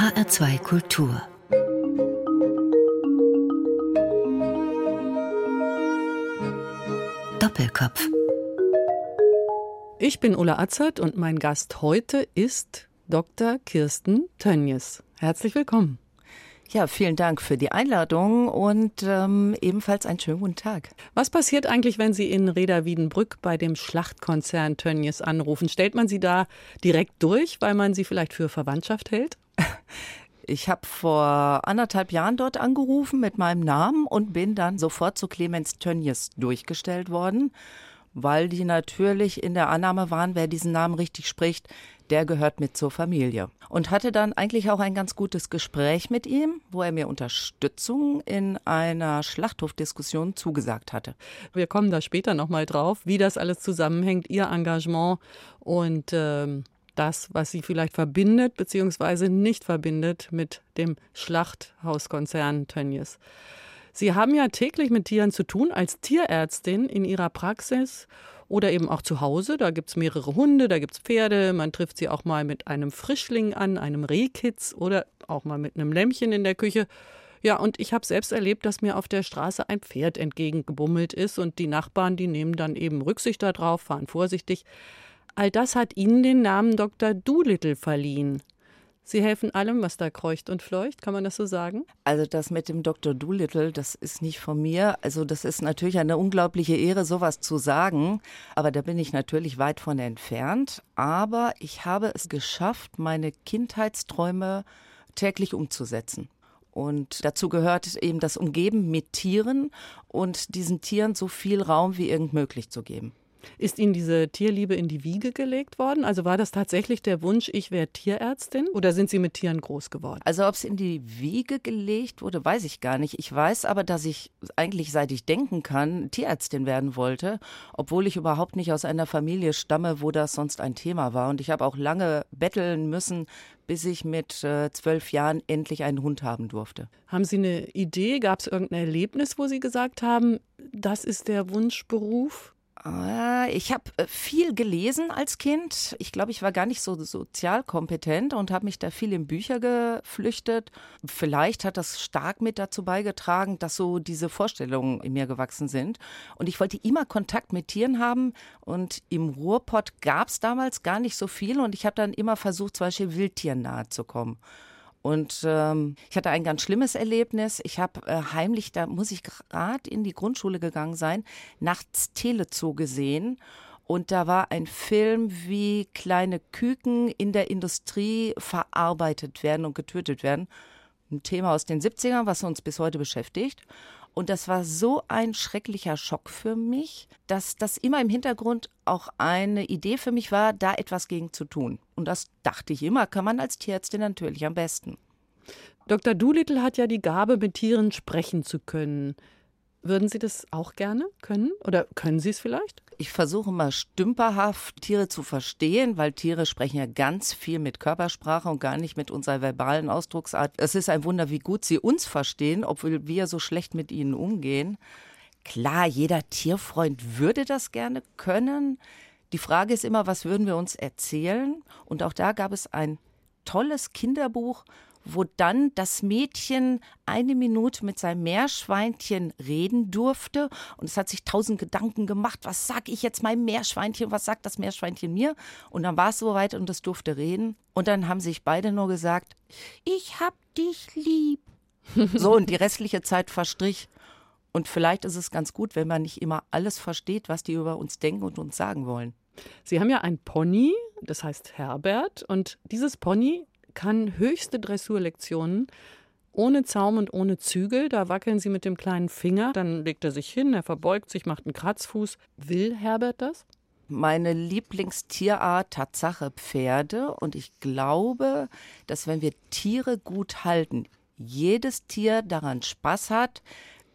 HR2 Kultur Doppelkopf Ich bin Ulla Atzert und mein Gast heute ist Dr. Kirsten Tönjes. Herzlich willkommen. Ja, vielen Dank für die Einladung und ähm, ebenfalls einen schönen guten Tag. Was passiert eigentlich, wenn Sie in Reda Wiedenbrück bei dem Schlachtkonzern Tönnies anrufen? Stellt man Sie da direkt durch, weil man Sie vielleicht für Verwandtschaft hält? Ich habe vor anderthalb Jahren dort angerufen mit meinem Namen und bin dann sofort zu Clemens Tönnies durchgestellt worden, weil die natürlich in der Annahme waren, wer diesen Namen richtig spricht, der gehört mit zur Familie. Und hatte dann eigentlich auch ein ganz gutes Gespräch mit ihm, wo er mir Unterstützung in einer Schlachthofdiskussion zugesagt hatte. Wir kommen da später nochmal drauf, wie das alles zusammenhängt, Ihr Engagement und ähm, das, was Sie vielleicht verbindet bzw. nicht verbindet mit dem Schlachthauskonzern Tönnies. Sie haben ja täglich mit Tieren zu tun als Tierärztin in Ihrer Praxis oder eben auch zu Hause. Da gibt es mehrere Hunde, da gibt es Pferde. Man trifft sie auch mal mit einem Frischling an, einem Rehkitz oder auch mal mit einem Lämmchen in der Küche. Ja, und ich habe selbst erlebt, dass mir auf der Straße ein Pferd entgegengebummelt ist und die Nachbarn, die nehmen dann eben Rücksicht darauf, fahren vorsichtig. All das hat ihnen den Namen Dr. Doolittle verliehen. Sie helfen allem, was da kreucht und fleucht, kann man das so sagen? Also das mit dem Dr. Doolittle, das ist nicht von mir. Also das ist natürlich eine unglaubliche Ehre, sowas zu sagen. Aber da bin ich natürlich weit von entfernt. Aber ich habe es geschafft, meine Kindheitsträume täglich umzusetzen. Und dazu gehört eben das Umgeben mit Tieren und diesen Tieren so viel Raum wie irgend möglich zu geben. Ist Ihnen diese Tierliebe in die Wiege gelegt worden? Also war das tatsächlich der Wunsch, ich wäre Tierärztin oder sind Sie mit Tieren groß geworden? Also ob es in die Wiege gelegt wurde, weiß ich gar nicht. Ich weiß aber, dass ich eigentlich seit ich denken kann, Tierärztin werden wollte, obwohl ich überhaupt nicht aus einer Familie stamme, wo das sonst ein Thema war. Und ich habe auch lange betteln müssen, bis ich mit äh, zwölf Jahren endlich einen Hund haben durfte. Haben Sie eine Idee? Gab es irgendein Erlebnis, wo Sie gesagt haben, das ist der Wunschberuf? Ah, ich habe äh, viel gelesen als Kind. Ich glaube, ich war gar nicht so sozial kompetent und habe mich da viel in Bücher geflüchtet. Vielleicht hat das stark mit dazu beigetragen, dass so diese Vorstellungen in mir gewachsen sind. Und ich wollte immer Kontakt mit Tieren haben. Und im Ruhrpott gab es damals gar nicht so viel. Und ich habe dann immer versucht, zum Beispiel Wildtieren nahe zu kommen. Und ähm, ich hatte ein ganz schlimmes Erlebnis. Ich habe äh, heimlich, da muss ich gerade in die Grundschule gegangen sein, nachts Telezoo gesehen. Und da war ein Film, wie kleine Küken in der Industrie verarbeitet werden und getötet werden. Ein Thema aus den 70ern, was uns bis heute beschäftigt. Und das war so ein schrecklicher Schock für mich, dass das immer im Hintergrund auch eine Idee für mich war, da etwas gegen zu tun. Und das dachte ich immer, kann man als Tierärztin natürlich am besten. Dr. Doolittle hat ja die Gabe, mit Tieren sprechen zu können. Würden Sie das auch gerne können? Oder können Sie es vielleicht? Ich versuche mal stümperhaft Tiere zu verstehen, weil Tiere sprechen ja ganz viel mit Körpersprache und gar nicht mit unserer verbalen Ausdrucksart. Es ist ein Wunder, wie gut sie uns verstehen, obwohl wir so schlecht mit ihnen umgehen. Klar, jeder Tierfreund würde das gerne können. Die Frage ist immer, was würden wir uns erzählen? Und auch da gab es ein tolles Kinderbuch wo dann das Mädchen eine Minute mit seinem Meerschweinchen reden durfte. Und es hat sich tausend Gedanken gemacht, was sag ich jetzt meinem Meerschweinchen, was sagt das Meerschweinchen mir? Und dann war es soweit und es durfte reden. Und dann haben sich beide nur gesagt, ich hab dich lieb. so, und die restliche Zeit verstrich. Und vielleicht ist es ganz gut, wenn man nicht immer alles versteht, was die über uns denken und uns sagen wollen. Sie haben ja ein Pony, das heißt Herbert, und dieses Pony kann höchste Dressurlektionen ohne Zaum und ohne Zügel. Da wackeln sie mit dem kleinen Finger, dann legt er sich hin, er verbeugt sich, macht einen Kratzfuß. Will Herbert das? Meine Lieblingstierart Tatsache Pferde und ich glaube, dass wenn wir Tiere gut halten, jedes Tier daran Spaß hat,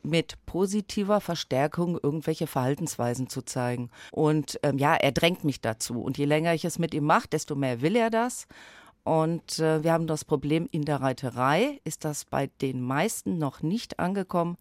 mit positiver Verstärkung irgendwelche Verhaltensweisen zu zeigen. Und ähm, ja, er drängt mich dazu. Und je länger ich es mit ihm mache, desto mehr will er das. Und äh, wir haben das Problem, in der Reiterei ist das bei den meisten noch nicht angekommen,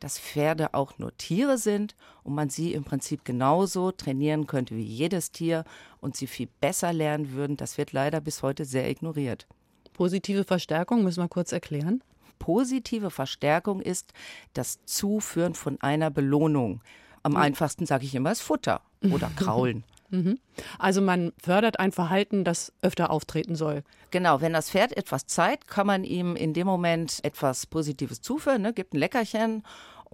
dass Pferde auch nur Tiere sind und man sie im Prinzip genauso trainieren könnte wie jedes Tier und sie viel besser lernen würden. Das wird leider bis heute sehr ignoriert. Positive Verstärkung müssen wir kurz erklären. Positive Verstärkung ist das Zuführen von einer Belohnung. Am mhm. einfachsten sage ich immer, ist Futter oder Kraulen. Mhm. Also man fördert ein Verhalten, das öfter auftreten soll. Genau, wenn das Pferd etwas zeigt, kann man ihm in dem Moment etwas Positives zuführen, ne? gibt ein Leckerchen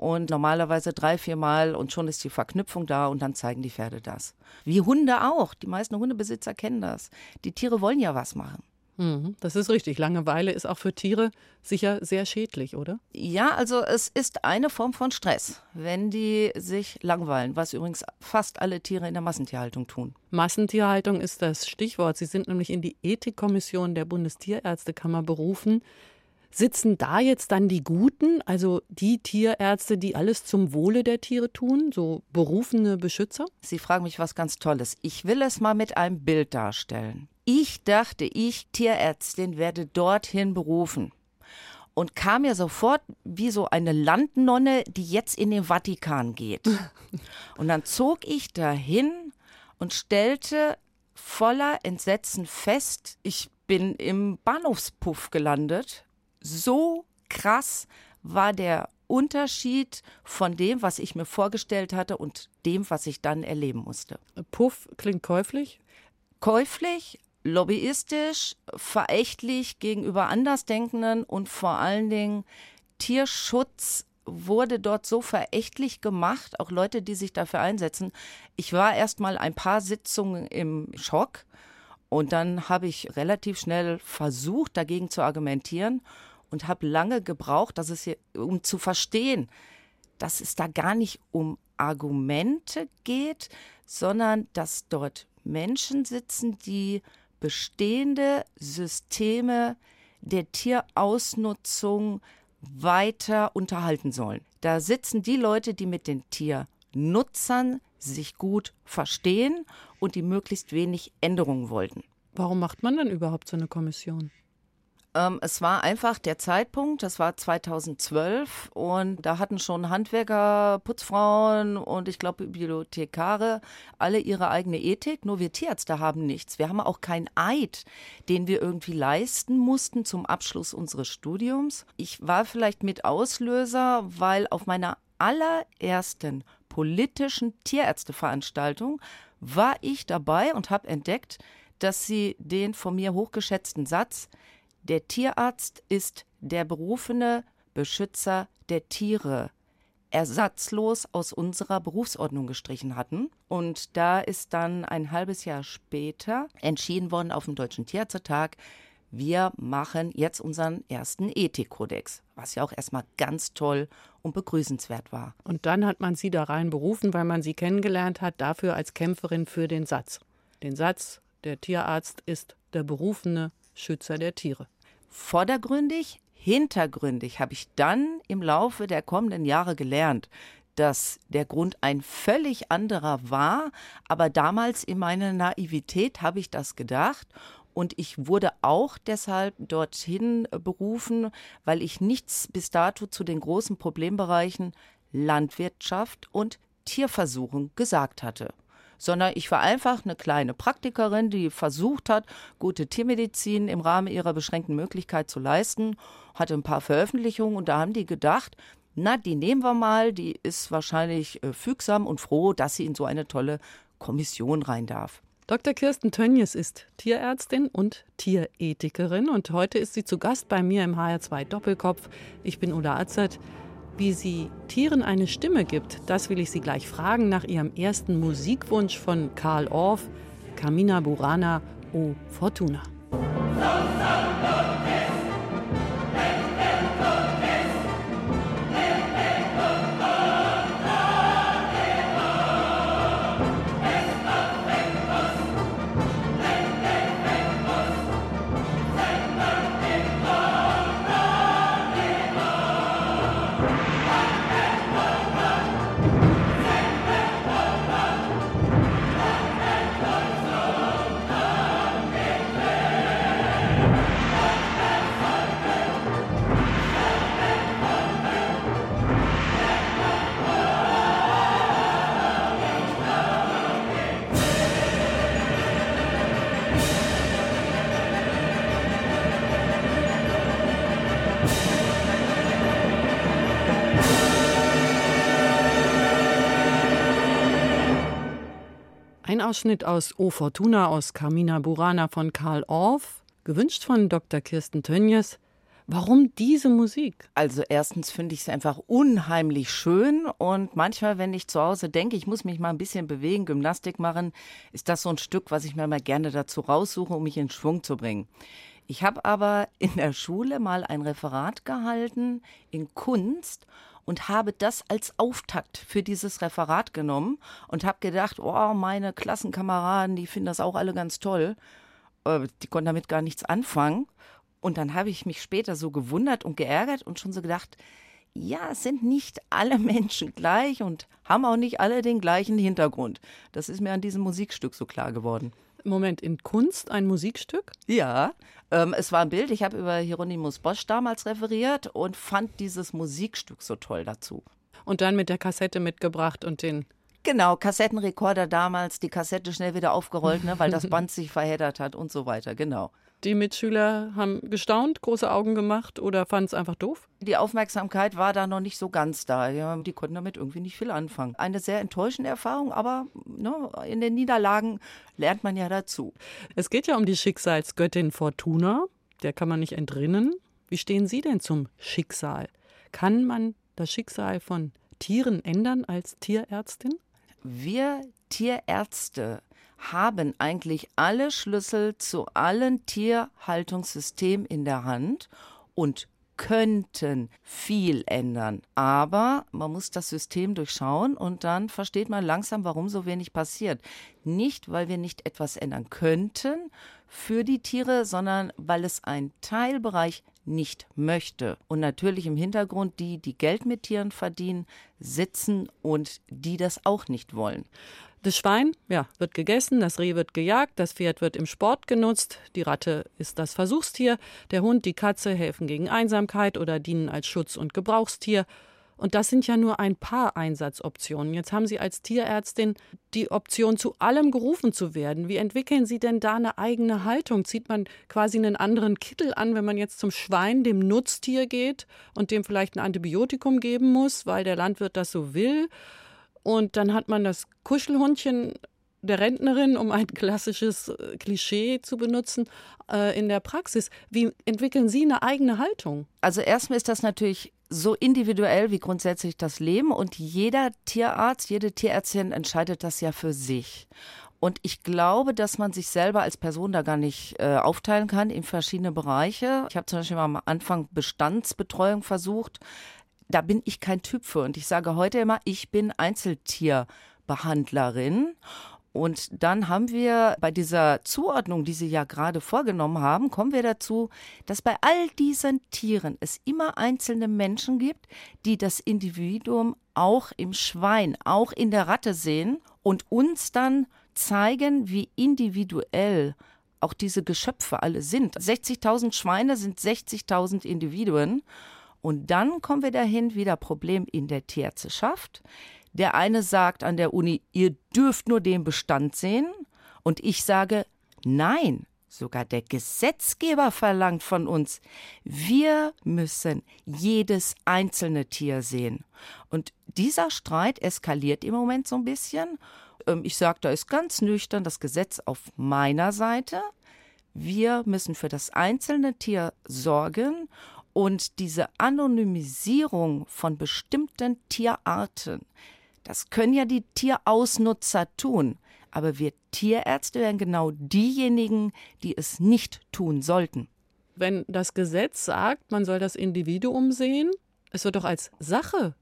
und normalerweise drei, vier Mal und schon ist die Verknüpfung da und dann zeigen die Pferde das. Wie Hunde auch. Die meisten Hundebesitzer kennen das. Die Tiere wollen ja was machen. Mhm, das ist richtig. Langeweile ist auch für Tiere sicher sehr schädlich, oder? Ja, also es ist eine Form von Stress, wenn die sich langweilen, was übrigens fast alle Tiere in der Massentierhaltung tun. Massentierhaltung ist das Stichwort. Sie sind nämlich in die Ethikkommission der Bundestierärztekammer berufen. Sitzen da jetzt dann die Guten, also die Tierärzte, die alles zum Wohle der Tiere tun, so berufene Beschützer? Sie fragen mich was ganz Tolles. Ich will es mal mit einem Bild darstellen. Ich dachte, ich, Tierärztin, werde dorthin berufen und kam mir sofort wie so eine Landnonne, die jetzt in den Vatikan geht. Und dann zog ich dahin und stellte voller Entsetzen fest, ich bin im Bahnhofspuff gelandet so krass war der Unterschied von dem, was ich mir vorgestellt hatte und dem, was ich dann erleben musste. Puff klingt käuflich? Käuflich, lobbyistisch, verächtlich gegenüber Andersdenkenden und vor allen Dingen Tierschutz wurde dort so verächtlich gemacht, auch Leute, die sich dafür einsetzen. Ich war erst mal ein paar Sitzungen im Schock und dann habe ich relativ schnell versucht, dagegen zu argumentieren und habe lange gebraucht, dass es hier, um zu verstehen, dass es da gar nicht um Argumente geht, sondern dass dort Menschen sitzen, die bestehende Systeme der Tierausnutzung weiter unterhalten sollen. Da sitzen die Leute, die mit den Tiernutzern sich gut verstehen und die möglichst wenig Änderungen wollten. Warum macht man dann überhaupt so eine Kommission? Ähm, es war einfach der Zeitpunkt, das war 2012 und da hatten schon Handwerker, Putzfrauen und ich glaube Bibliothekare alle ihre eigene Ethik, nur wir Tierärzte haben nichts. Wir haben auch keinen Eid, den wir irgendwie leisten mussten zum Abschluss unseres Studiums. Ich war vielleicht mit Auslöser, weil auf meiner allerersten politischen Tierärzteveranstaltung war ich dabei und habe entdeckt, dass sie den von mir hochgeschätzten Satz der Tierarzt ist der berufene Beschützer der Tiere ersatzlos aus unserer Berufsordnung gestrichen hatten. Und da ist dann ein halbes Jahr später entschieden worden auf dem Deutschen Tierärztetag, wir machen jetzt unseren ersten Ethikkodex, was ja auch erstmal ganz toll und begrüßenswert war. Und dann hat man sie da rein berufen, weil man sie kennengelernt hat, dafür als Kämpferin für den Satz. Den Satz, der Tierarzt ist der berufene Schützer der Tiere. Vordergründig, hintergründig habe ich dann im Laufe der kommenden Jahre gelernt, dass der Grund ein völlig anderer war, aber damals in meiner Naivität habe ich das gedacht und ich wurde auch deshalb dorthin berufen, weil ich nichts bis dato zu den großen Problembereichen Landwirtschaft und Tierversuchen gesagt hatte sondern ich war einfach eine kleine Praktikerin, die versucht hat, gute Tiermedizin im Rahmen ihrer beschränkten Möglichkeit zu leisten, hatte ein paar Veröffentlichungen und da haben die gedacht, na, die nehmen wir mal, die ist wahrscheinlich äh, fügsam und froh, dass sie in so eine tolle Kommission rein darf. Dr. Kirsten Tönjes ist Tierärztin und Tierethikerin und heute ist sie zu Gast bei mir im HR2 Doppelkopf. Ich bin Ulla Azert. Wie sie Tieren eine Stimme gibt, das will ich sie gleich fragen nach ihrem ersten Musikwunsch von Karl Orff, Camina Burana o Fortuna. Ein Ausschnitt aus O Fortuna aus Carmina Burana von Karl Orff, gewünscht von Dr. Kirsten Tönjes. Warum diese Musik? Also erstens finde ich es einfach unheimlich schön und manchmal, wenn ich zu Hause denke, ich muss mich mal ein bisschen bewegen, Gymnastik machen, ist das so ein Stück, was ich mir mal gerne dazu raussuche, um mich in Schwung zu bringen. Ich habe aber in der Schule mal ein Referat gehalten in Kunst und habe das als Auftakt für dieses Referat genommen und habe gedacht, oh, meine Klassenkameraden, die finden das auch alle ganz toll. Äh, die konnten damit gar nichts anfangen. Und dann habe ich mich später so gewundert und geärgert und schon so gedacht, ja, es sind nicht alle Menschen gleich und haben auch nicht alle den gleichen Hintergrund. Das ist mir an diesem Musikstück so klar geworden. Moment, in Kunst ein Musikstück? Ja, ähm, es war ein Bild. Ich habe über Hieronymus Bosch damals referiert und fand dieses Musikstück so toll dazu. Und dann mit der Kassette mitgebracht und den Genau, Kassettenrekorder damals, die Kassette schnell wieder aufgerollt, ne, weil das Band sich verheddert hat und so weiter, genau. Die Mitschüler haben gestaunt, große Augen gemacht oder fanden es einfach doof? Die Aufmerksamkeit war da noch nicht so ganz da. Ja, die konnten damit irgendwie nicht viel anfangen. Eine sehr enttäuschende Erfahrung, aber ne, in den Niederlagen lernt man ja dazu. Es geht ja um die Schicksalsgöttin Fortuna. Der kann man nicht entrinnen. Wie stehen Sie denn zum Schicksal? Kann man das Schicksal von Tieren ändern als Tierärztin? Wir Tierärzte haben eigentlich alle Schlüssel zu allen Tierhaltungssystemen in der Hand und könnten viel ändern. Aber man muss das System durchschauen und dann versteht man langsam, warum so wenig passiert. Nicht, weil wir nicht etwas ändern könnten für die Tiere, sondern weil es ein Teilbereich nicht möchte. Und natürlich im Hintergrund die, die Geld mit Tieren verdienen, sitzen und die das auch nicht wollen. Das Schwein, ja, wird gegessen, das Reh wird gejagt, das Pferd wird im Sport genutzt, die Ratte ist das Versuchstier, der Hund, die Katze helfen gegen Einsamkeit oder dienen als Schutz- und Gebrauchstier. Und das sind ja nur ein paar Einsatzoptionen. Jetzt haben Sie als Tierärztin die Option, zu allem gerufen zu werden. Wie entwickeln Sie denn da eine eigene Haltung? Zieht man quasi einen anderen Kittel an, wenn man jetzt zum Schwein, dem Nutztier geht und dem vielleicht ein Antibiotikum geben muss, weil der Landwirt das so will? Und dann hat man das Kuschelhundchen der Rentnerin, um ein klassisches äh, Klischee zu benutzen, äh, in der Praxis. Wie entwickeln Sie eine eigene Haltung? Also erstmal ist das natürlich so individuell wie grundsätzlich das Leben und jeder Tierarzt, jede Tierärztin entscheidet das ja für sich. Und ich glaube, dass man sich selber als Person da gar nicht äh, aufteilen kann in verschiedene Bereiche. Ich habe zum Beispiel mal am Anfang Bestandsbetreuung versucht da bin ich kein Typ für. Und ich sage heute immer, ich bin Einzeltierbehandlerin. Und dann haben wir bei dieser Zuordnung, die Sie ja gerade vorgenommen haben, kommen wir dazu, dass bei all diesen Tieren es immer einzelne Menschen gibt, die das Individuum auch im Schwein, auch in der Ratte sehen und uns dann zeigen, wie individuell auch diese Geschöpfe alle sind. 60.000 Schweine sind 60.000 Individuen. Und dann kommen wir dahin, wieder Problem in der Tierärzteschaft. Der eine sagt an der Uni, ihr dürft nur den Bestand sehen. Und ich sage, nein, sogar der Gesetzgeber verlangt von uns, wir müssen jedes einzelne Tier sehen. Und dieser Streit eskaliert im Moment so ein bisschen. Ähm, ich sage, da ist ganz nüchtern das Gesetz auf meiner Seite. Wir müssen für das einzelne Tier sorgen und diese Anonymisierung von bestimmten Tierarten, das können ja die Tierausnutzer tun. Aber wir Tierärzte wären genau diejenigen, die es nicht tun sollten. Wenn das Gesetz sagt, man soll das Individuum sehen, es wird doch als Sache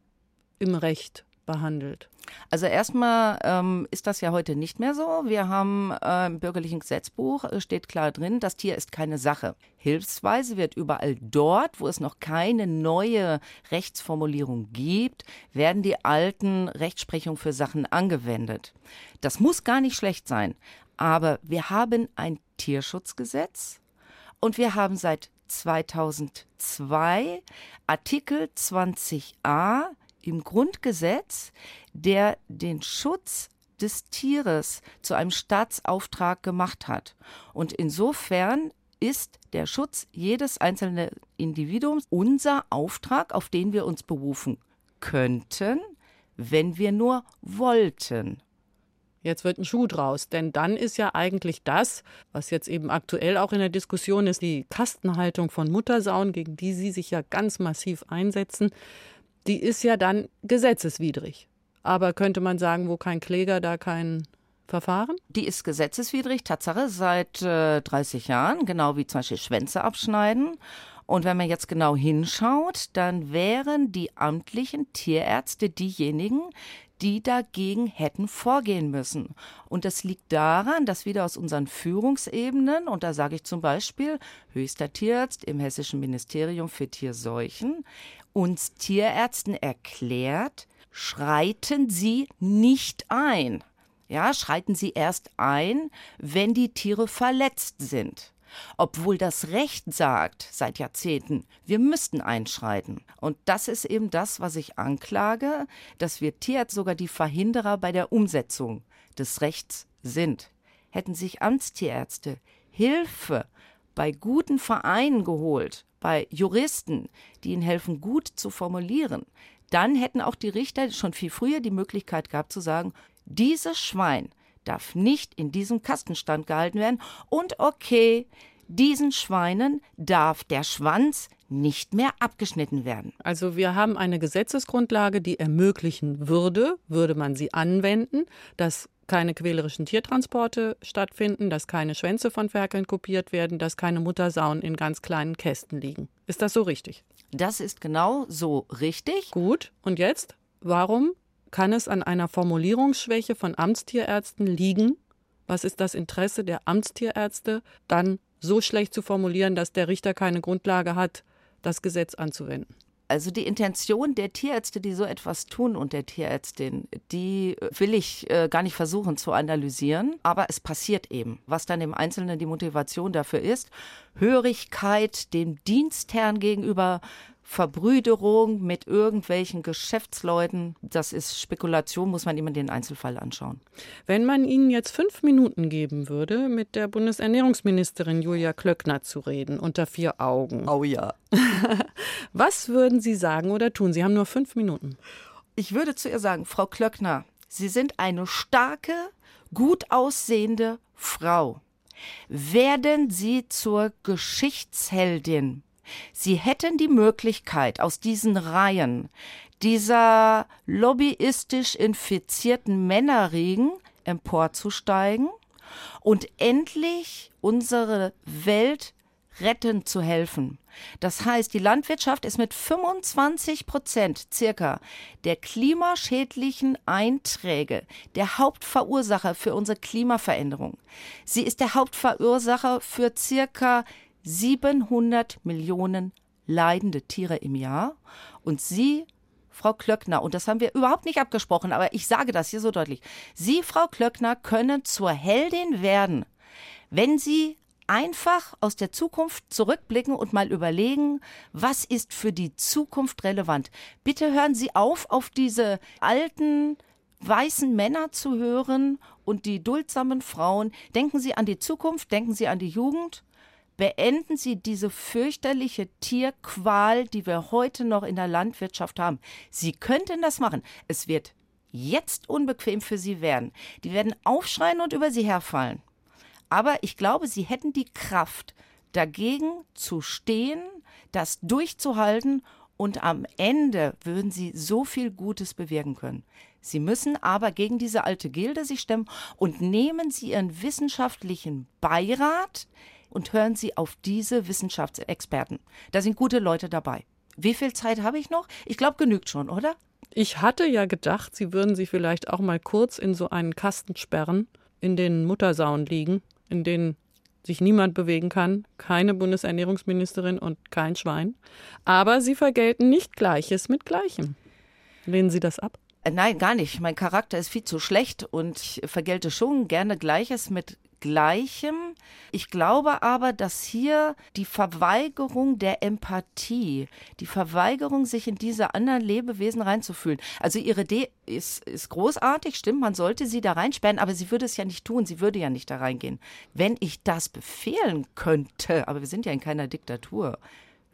im Recht behandelt. Also erstmal ähm, ist das ja heute nicht mehr so. Wir haben äh, im bürgerlichen Gesetzbuch äh, steht klar drin, das Tier ist keine Sache. Hilfsweise wird überall dort, wo es noch keine neue Rechtsformulierung gibt, werden die alten Rechtsprechungen für Sachen angewendet. Das muss gar nicht schlecht sein. Aber wir haben ein Tierschutzgesetz und wir haben seit 2002 Artikel 20a im Grundgesetz, der den Schutz des Tieres zu einem Staatsauftrag gemacht hat. Und insofern ist der Schutz jedes einzelnen Individuums unser Auftrag, auf den wir uns berufen könnten, wenn wir nur wollten. Jetzt wird ein Schuh draus, denn dann ist ja eigentlich das, was jetzt eben aktuell auch in der Diskussion ist, die Kastenhaltung von Muttersauen, gegen die Sie sich ja ganz massiv einsetzen, die ist ja dann gesetzeswidrig. Aber könnte man sagen, wo kein Kläger, da kein Verfahren? Die ist gesetzeswidrig, Tatsache, seit äh, 30 Jahren, genau wie zum Beispiel Schwänze abschneiden. Und wenn man jetzt genau hinschaut, dann wären die amtlichen Tierärzte diejenigen, die dagegen hätten vorgehen müssen. Und das liegt daran, dass wieder aus unseren Führungsebenen, und da sage ich zum Beispiel höchster Tierarzt im Hessischen Ministerium für Tierseuchen, uns Tierärzten erklärt, schreiten Sie nicht ein. Ja, schreiten Sie erst ein, wenn die Tiere verletzt sind obwohl das Recht sagt seit Jahrzehnten, wir müssten einschreiten. Und das ist eben das, was ich anklage, dass wir Tierärzte sogar die Verhinderer bei der Umsetzung des Rechts sind. Hätten sich Amtstierärzte Hilfe bei guten Vereinen geholt, bei Juristen, die ihnen helfen, gut zu formulieren, dann hätten auch die Richter schon viel früher die Möglichkeit gehabt zu sagen, dieses Schwein darf nicht in diesem Kastenstand gehalten werden. Und okay, diesen Schweinen darf der Schwanz nicht mehr abgeschnitten werden. Also wir haben eine Gesetzesgrundlage, die ermöglichen würde, würde man sie anwenden, dass keine quälerischen Tiertransporte stattfinden, dass keine Schwänze von Ferkeln kopiert werden, dass keine Muttersauen in ganz kleinen Kästen liegen. Ist das so richtig? Das ist genau so richtig. Gut. Und jetzt? Warum kann es an einer Formulierungsschwäche von Amtstierärzten liegen? Was ist das Interesse der Amtstierärzte, dann so schlecht zu formulieren, dass der Richter keine Grundlage hat, das Gesetz anzuwenden? Also die Intention der Tierärzte, die so etwas tun und der Tierärztin, die will ich äh, gar nicht versuchen zu analysieren, aber es passiert eben. Was dann im Einzelnen die Motivation dafür ist, Hörigkeit dem Dienstherrn gegenüber, Verbrüderung mit irgendwelchen Geschäftsleuten, das ist Spekulation, muss man immer den Einzelfall anschauen. Wenn man Ihnen jetzt fünf Minuten geben würde, mit der Bundesernährungsministerin Julia Klöckner zu reden, unter vier Augen. Oh ja. Was würden Sie sagen oder tun? Sie haben nur fünf Minuten. Ich würde zu ihr sagen, Frau Klöckner, Sie sind eine starke, gut aussehende Frau. Werden Sie zur Geschichtsheldin Sie hätten die Möglichkeit, aus diesen Reihen dieser lobbyistisch infizierten Männerregen emporzusteigen und endlich unsere Welt retten zu helfen. Das heißt, die Landwirtschaft ist mit 25 Prozent circa der klimaschädlichen Einträge der Hauptverursacher für unsere Klimaveränderung. Sie ist der Hauptverursacher für circa 700 Millionen leidende Tiere im Jahr. Und Sie, Frau Klöckner, und das haben wir überhaupt nicht abgesprochen, aber ich sage das hier so deutlich, Sie, Frau Klöckner, können zur Heldin werden, wenn Sie einfach aus der Zukunft zurückblicken und mal überlegen, was ist für die Zukunft relevant. Bitte hören Sie auf, auf diese alten weißen Männer zu hören und die duldsamen Frauen. Denken Sie an die Zukunft, denken Sie an die Jugend beenden Sie diese fürchterliche Tierqual, die wir heute noch in der Landwirtschaft haben. Sie könnten das machen. Es wird jetzt unbequem für Sie werden. Die werden aufschreien und über Sie herfallen. Aber ich glaube, Sie hätten die Kraft, dagegen zu stehen, das durchzuhalten und am Ende würden Sie so viel Gutes bewirken können. Sie müssen aber gegen diese alte Gilde sich stemmen und nehmen Sie Ihren wissenschaftlichen Beirat, und hören Sie auf diese Wissenschaftsexperten. Da sind gute Leute dabei. Wie viel Zeit habe ich noch? Ich glaube, genügt schon, oder? Ich hatte ja gedacht, Sie würden sich vielleicht auch mal kurz in so einen Kasten sperren, in den Muttersauen liegen, in denen sich niemand bewegen kann, keine Bundesernährungsministerin und kein Schwein. Aber Sie vergelten nicht Gleiches mit Gleichem. Lehnen Sie das ab? Äh, nein, gar nicht. Mein Charakter ist viel zu schlecht und ich vergelte schon gerne Gleiches mit Gleichem. Ich glaube aber, dass hier die Verweigerung der Empathie, die Verweigerung, sich in diese anderen Lebewesen reinzufühlen. Also ihre Idee ist, ist großartig, stimmt, man sollte sie da reinsperren, aber sie würde es ja nicht tun, sie würde ja nicht da reingehen. Wenn ich das befehlen könnte, aber wir sind ja in keiner Diktatur,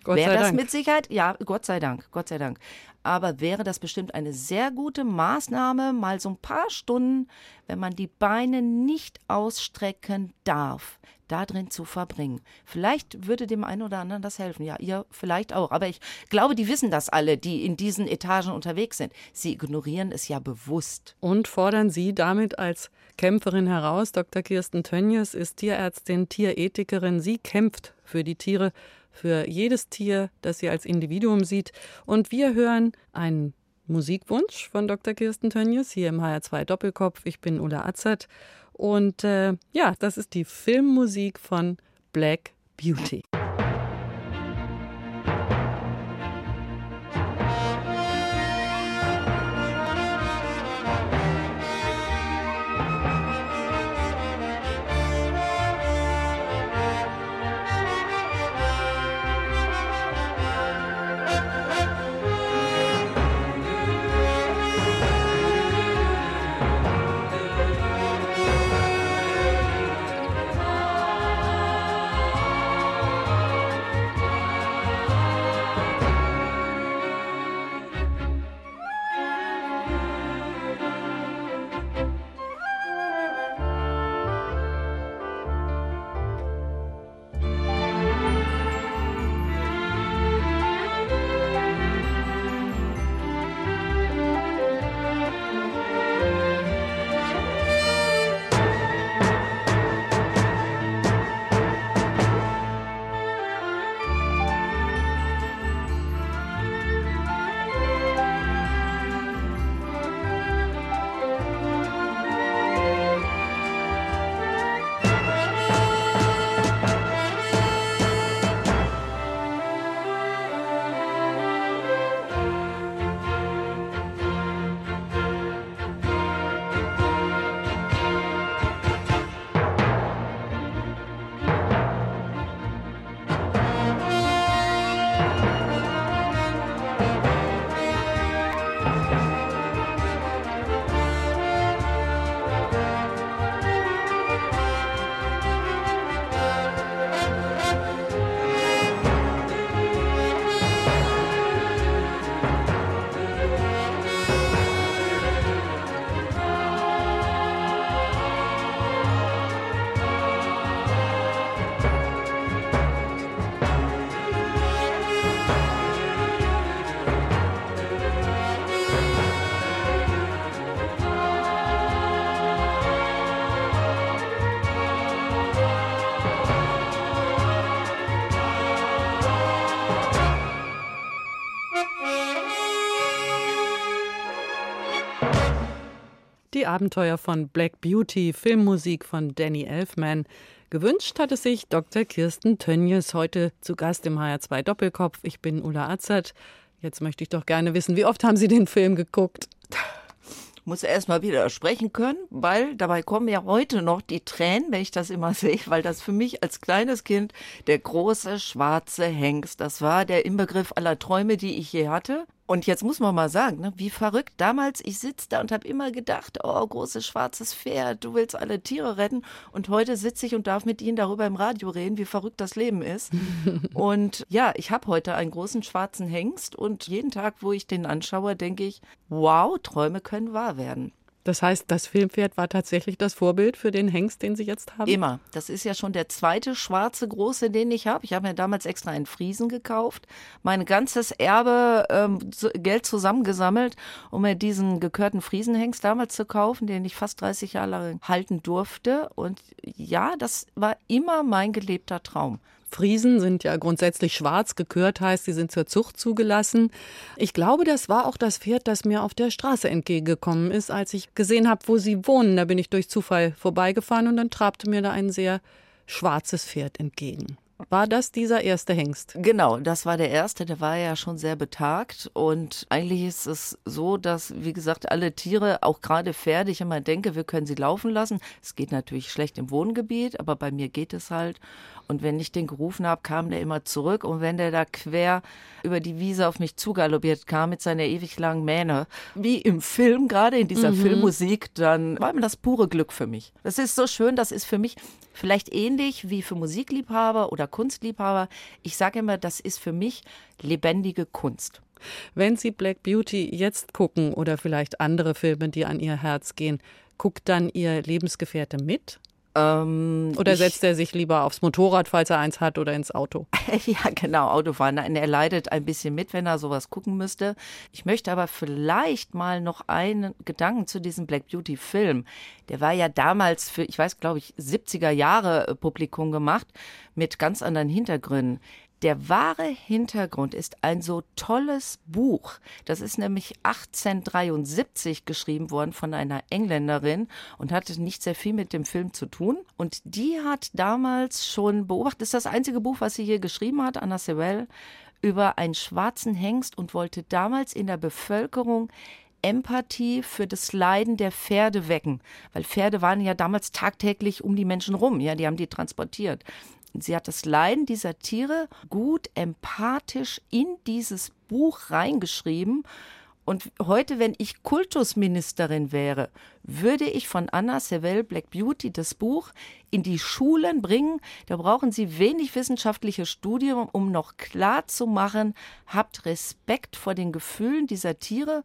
Gott wäre das Dank. mit Sicherheit, ja, Gott sei Dank, Gott sei Dank. Aber wäre das bestimmt eine sehr gute Maßnahme, mal so ein paar Stunden, wenn man die Beine nicht ausstrecken darf, da drin zu verbringen. Vielleicht würde dem einen oder anderen das helfen. Ja, ihr vielleicht auch. Aber ich glaube, die wissen das alle, die in diesen Etagen unterwegs sind. Sie ignorieren es ja bewusst. Und fordern Sie damit als Kämpferin heraus. Dr. Kirsten Tönjes ist Tierärztin, Tierethikerin. Sie kämpft für die Tiere, für jedes Tier, das sie als Individuum sieht. Und wir hören einen Musikwunsch von Dr. Kirsten Tönjes hier im HR2 Doppelkopf. Ich bin Ulla Azad. Und äh, ja, das ist die Filmmusik von Black Beauty. Die Abenteuer von Black Beauty, Filmmusik von Danny Elfman. Gewünscht hatte sich Dr. Kirsten Tönjes, heute zu Gast im HR2 Doppelkopf. Ich bin Ulla Azad. Jetzt möchte ich doch gerne wissen, wie oft haben Sie den Film geguckt? muss erst mal wieder sprechen können, weil dabei kommen ja heute noch die Tränen, wenn ich das immer sehe, weil das für mich als kleines Kind der große schwarze Hengst, das war der Inbegriff aller Träume, die ich je hatte. Und jetzt muss man mal sagen, ne, wie verrückt. Damals, ich sitze da und habe immer gedacht, oh, großes schwarzes Pferd, du willst alle Tiere retten. Und heute sitze ich und darf mit Ihnen darüber im Radio reden, wie verrückt das Leben ist. und ja, ich habe heute einen großen schwarzen Hengst und jeden Tag, wo ich den anschaue, denke ich, wow, Träume können wahr werden. Das heißt, das Filmpferd war tatsächlich das Vorbild für den Hengst, den Sie jetzt haben? Immer. Das ist ja schon der zweite schwarze große, den ich habe. Ich habe mir damals extra einen Friesen gekauft, mein ganzes Erbe ähm, Geld zusammengesammelt, um mir diesen gekörten Friesenhengst damals zu kaufen, den ich fast 30 Jahre lang halten durfte. Und ja, das war immer mein gelebter Traum. Friesen sind ja grundsätzlich schwarz gekürt, heißt, sie sind zur Zucht zugelassen. Ich glaube, das war auch das Pferd, das mir auf der Straße entgegengekommen ist, als ich gesehen habe, wo sie wohnen. Da bin ich durch Zufall vorbeigefahren und dann trabte mir da ein sehr schwarzes Pferd entgegen. War das dieser erste Hengst? Genau, das war der erste, der war ja schon sehr betagt. Und eigentlich ist es so, dass, wie gesagt, alle Tiere, auch gerade Pferde, ich immer denke, wir können sie laufen lassen. Es geht natürlich schlecht im Wohngebiet, aber bei mir geht es halt. Und wenn ich den gerufen habe, kam der immer zurück. Und wenn der da quer über die Wiese auf mich zugaloppiert kam mit seiner ewig langen Mähne, wie im Film, gerade in dieser mhm. Filmmusik, dann war mir das pure Glück für mich. Das ist so schön, das ist für mich Vielleicht ähnlich wie für Musikliebhaber oder Kunstliebhaber. Ich sage immer, das ist für mich lebendige Kunst. Wenn Sie Black Beauty jetzt gucken oder vielleicht andere Filme, die an Ihr Herz gehen, guckt dann Ihr Lebensgefährte mit? Ähm, oder setzt er sich lieber aufs Motorrad, falls er eins hat, oder ins Auto? ja, genau, Autofahren. Nein, er leidet ein bisschen mit, wenn er sowas gucken müsste. Ich möchte aber vielleicht mal noch einen Gedanken zu diesem Black Beauty Film. Der war ja damals für, ich weiß, glaube ich, 70er Jahre äh, Publikum gemacht mit ganz anderen Hintergründen. Der wahre Hintergrund ist ein so tolles Buch. Das ist nämlich 1873 geschrieben worden von einer Engländerin und hatte nicht sehr viel mit dem Film zu tun. Und die hat damals schon beobachtet, das ist das einzige Buch, was sie hier geschrieben hat, Anna Sewell, über einen schwarzen Hengst und wollte damals in der Bevölkerung Empathie für das Leiden der Pferde wecken, weil Pferde waren ja damals tagtäglich um die Menschen rum, ja, die haben die transportiert. Sie hat das Leiden dieser Tiere gut empathisch in dieses Buch reingeschrieben. Und heute, wenn ich Kultusministerin wäre, würde ich von Anna Sewell Black Beauty das Buch in die Schulen bringen. Da brauchen Sie wenig wissenschaftliche Studien, um noch klar zu machen, habt Respekt vor den Gefühlen dieser Tiere.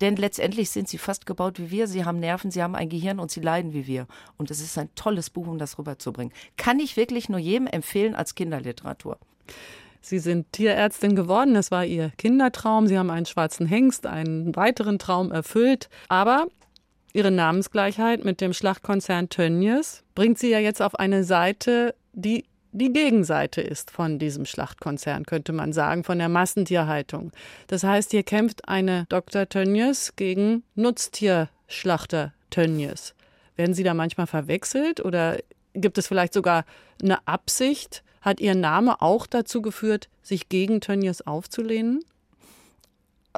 Denn letztendlich sind sie fast gebaut wie wir. Sie haben Nerven, sie haben ein Gehirn und sie leiden wie wir. Und es ist ein tolles Buch, um das rüberzubringen. Kann ich wirklich nur jedem empfehlen als Kinderliteratur. Sie sind Tierärztin geworden. Das war Ihr Kindertraum. Sie haben einen schwarzen Hengst, einen weiteren Traum erfüllt. Aber Ihre Namensgleichheit mit dem Schlachtkonzern Tönnies bringt Sie ja jetzt auf eine Seite, die die Gegenseite ist von diesem Schlachtkonzern, könnte man sagen, von der Massentierhaltung. Das heißt, hier kämpft eine Dr. Tönnies gegen Nutztierschlachter Tönnies. Werden Sie da manchmal verwechselt oder gibt es vielleicht sogar eine Absicht? Hat Ihr Name auch dazu geführt, sich gegen Tönnies aufzulehnen?